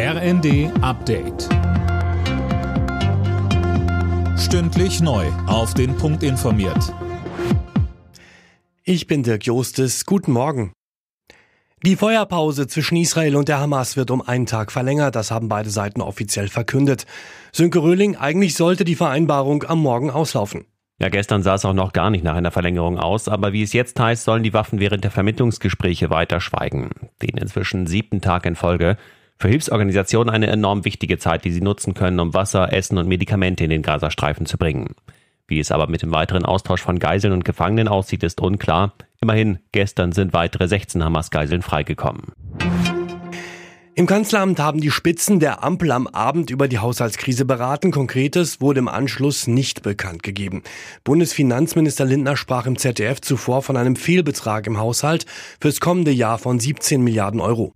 RND Update. Stündlich neu. Auf den Punkt informiert. Ich bin Dirk Jostes. Guten Morgen. Die Feuerpause zwischen Israel und der Hamas wird um einen Tag verlängert. Das haben beide Seiten offiziell verkündet. Sönke Röhling, eigentlich sollte die Vereinbarung am Morgen auslaufen. Ja, gestern sah es auch noch gar nicht nach einer Verlängerung aus, aber wie es jetzt heißt, sollen die Waffen während der Vermittlungsgespräche weiter schweigen. Den inzwischen siebten Tag in Folge. Für Hilfsorganisationen eine enorm wichtige Zeit, die sie nutzen können, um Wasser, Essen und Medikamente in den Gazastreifen zu bringen. Wie es aber mit dem weiteren Austausch von Geiseln und Gefangenen aussieht, ist unklar. Immerhin, gestern sind weitere 16 Hamas-Geiseln freigekommen. Im Kanzleramt haben die Spitzen der Ampel am Abend über die Haushaltskrise beraten. Konkretes wurde im Anschluss nicht bekannt gegeben. Bundesfinanzminister Lindner sprach im ZDF zuvor von einem Fehlbetrag im Haushalt fürs kommende Jahr von 17 Milliarden Euro.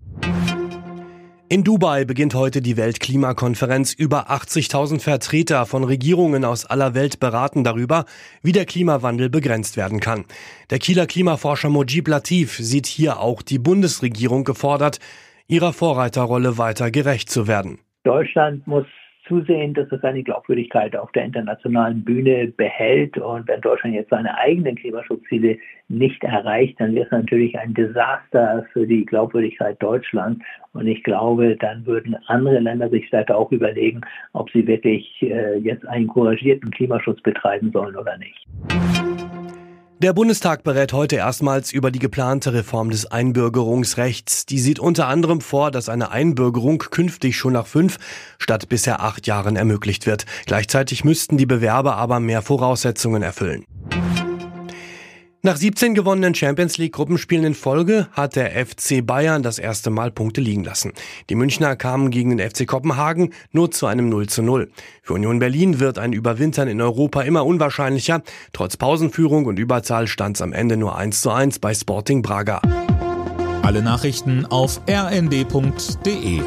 In Dubai beginnt heute die Weltklimakonferenz. Über 80.000 Vertreter von Regierungen aus aller Welt beraten darüber, wie der Klimawandel begrenzt werden kann. Der Kieler Klimaforscher Mojib Latif sieht hier auch die Bundesregierung gefordert, ihrer Vorreiterrolle weiter gerecht zu werden. Deutschland muss zusehen, dass es seine Glaubwürdigkeit auf der internationalen Bühne behält. Und wenn Deutschland jetzt seine eigenen Klimaschutzziele nicht erreicht, dann wäre es natürlich ein Desaster für die Glaubwürdigkeit Deutschlands. Und ich glaube, dann würden andere Länder sich stärker auch überlegen, ob sie wirklich äh, jetzt einen couragierten Klimaschutz betreiben sollen oder nicht. Der Bundestag berät heute erstmals über die geplante Reform des Einbürgerungsrechts. Die sieht unter anderem vor, dass eine Einbürgerung künftig schon nach fünf statt bisher acht Jahren ermöglicht wird. Gleichzeitig müssten die Bewerber aber mehr Voraussetzungen erfüllen. Nach 17 gewonnenen Champions League Gruppenspielen in Folge hat der FC Bayern das erste Mal Punkte liegen lassen. Die Münchner kamen gegen den FC Kopenhagen nur zu einem 0 zu 0. Für Union Berlin wird ein Überwintern in Europa immer unwahrscheinlicher. Trotz Pausenführung und Überzahl stand es am Ende nur 1 zu 1 bei Sporting Braga. Alle Nachrichten auf rnd.de